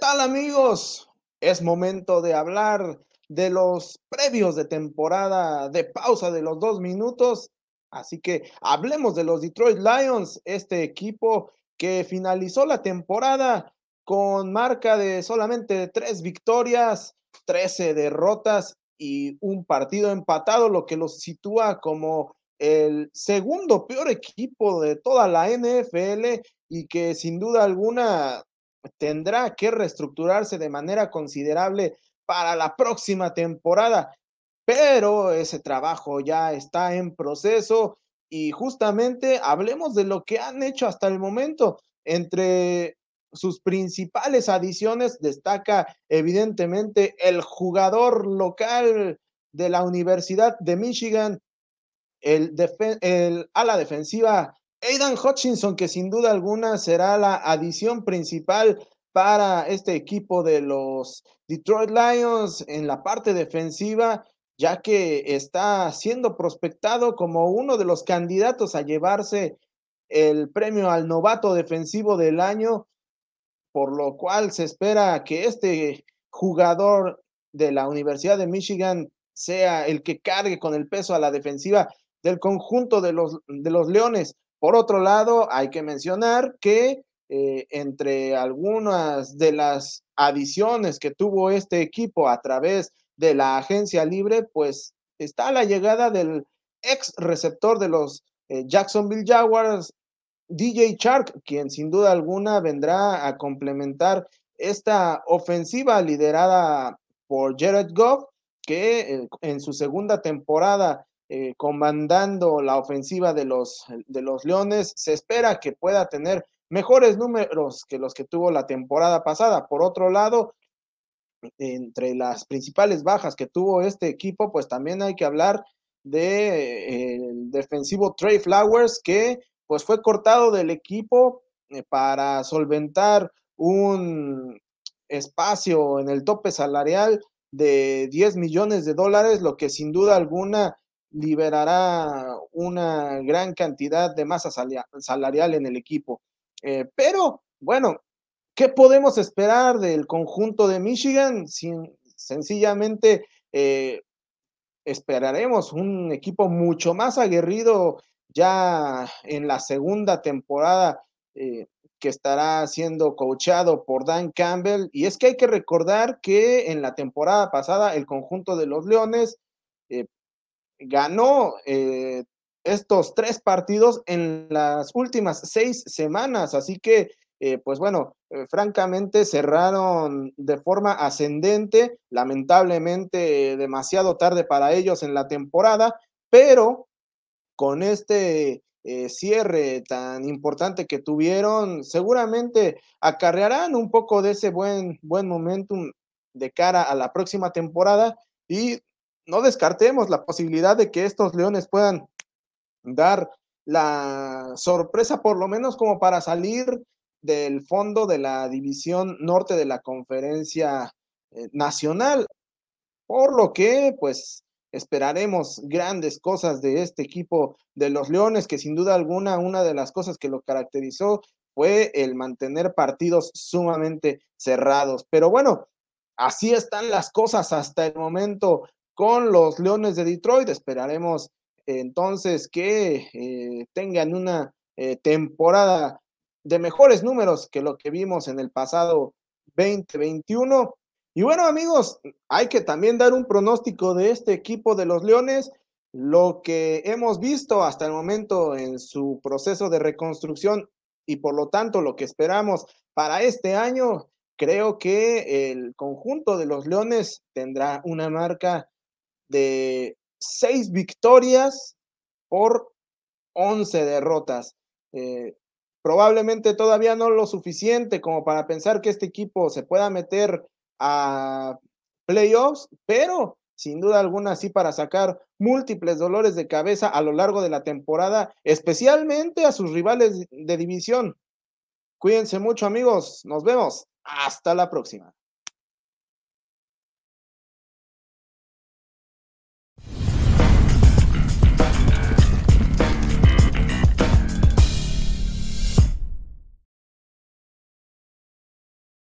tal amigos? Es momento de hablar de los previos de temporada de pausa de los dos minutos. Así que hablemos de los Detroit Lions, este equipo que finalizó la temporada con marca de solamente tres victorias, 13 derrotas y un partido empatado, lo que los sitúa como el segundo peor equipo de toda la NFL y que sin duda alguna tendrá que reestructurarse de manera considerable para la próxima temporada, pero ese trabajo ya está en proceso y justamente hablemos de lo que han hecho hasta el momento. Entre sus principales adiciones destaca evidentemente el jugador local de la Universidad de Michigan, el, el ala defensiva Aidan Hutchinson, que sin duda alguna será la adición principal para este equipo de los Detroit Lions en la parte defensiva, ya que está siendo prospectado como uno de los candidatos a llevarse el premio al novato defensivo del año, por lo cual se espera que este jugador de la Universidad de Michigan sea el que cargue con el peso a la defensiva del conjunto de los, de los Leones. Por otro lado, hay que mencionar que eh, entre algunas de las adiciones que tuvo este equipo a través de la agencia libre, pues está la llegada del ex receptor de los eh, Jacksonville Jaguars, DJ Shark, quien sin duda alguna vendrá a complementar esta ofensiva liderada por Jared Goff, que eh, en su segunda temporada eh, comandando la ofensiva de los, de los Leones. Se espera que pueda tener mejores números que los que tuvo la temporada pasada. Por otro lado, entre las principales bajas que tuvo este equipo, pues también hay que hablar de eh, defensivo Trey Flowers, que pues fue cortado del equipo eh, para solventar un espacio en el tope salarial de 10 millones de dólares, lo que sin duda alguna liberará una gran cantidad de masa salarial en el equipo. Eh, pero, bueno, ¿qué podemos esperar del conjunto de Michigan? Sencillamente eh, esperaremos un equipo mucho más aguerrido ya en la segunda temporada eh, que estará siendo coachado por Dan Campbell. Y es que hay que recordar que en la temporada pasada el conjunto de los Leones ganó eh, estos tres partidos en las últimas seis semanas, así que, eh, pues bueno, eh, francamente cerraron de forma ascendente, lamentablemente demasiado tarde para ellos en la temporada, pero con este cierre tan importante que tuvieron, seguramente acarrearán un poco de ese buen, buen momentum de cara a la próxima temporada y no descartemos la posibilidad de que estos Leones puedan dar la sorpresa, por lo menos como para salir del fondo de la división norte de la conferencia eh, nacional, por lo que pues esperaremos grandes cosas de este equipo de los Leones, que sin duda alguna una de las cosas que lo caracterizó fue el mantener partidos sumamente cerrados. Pero bueno, así están las cosas hasta el momento con los Leones de Detroit. Esperaremos entonces que eh, tengan una eh, temporada de mejores números que lo que vimos en el pasado 2021. Y bueno, amigos, hay que también dar un pronóstico de este equipo de los Leones. Lo que hemos visto hasta el momento en su proceso de reconstrucción y por lo tanto lo que esperamos para este año, creo que el conjunto de los Leones tendrá una marca de seis victorias por once derrotas. Eh, probablemente todavía no lo suficiente como para pensar que este equipo se pueda meter a playoffs, pero sin duda alguna sí para sacar múltiples dolores de cabeza a lo largo de la temporada, especialmente a sus rivales de división. Cuídense mucho amigos, nos vemos, hasta la próxima.